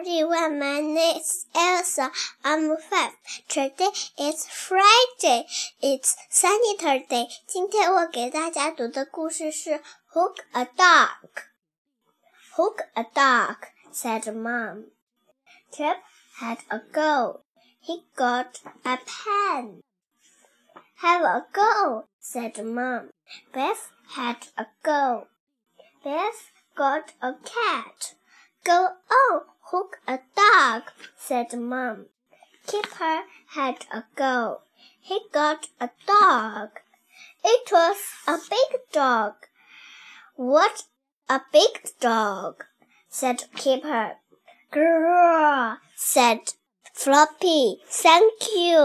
everyone. My name is Elsa. I'm five. Today is Friday. It's sunny Thursday. 今天我给大家读的故事是 Hook a Dog. Hook a dog, said Mom. Trip had a go. He got a pen. Have a go, said Mom. Beth had a go. Beth got a cat. Go on, hook a dog, said Mom. Kipper had a go. He got a dog. It was a big dog. What a big dog, said Kipper. Grrr, said Floppy. Thank you.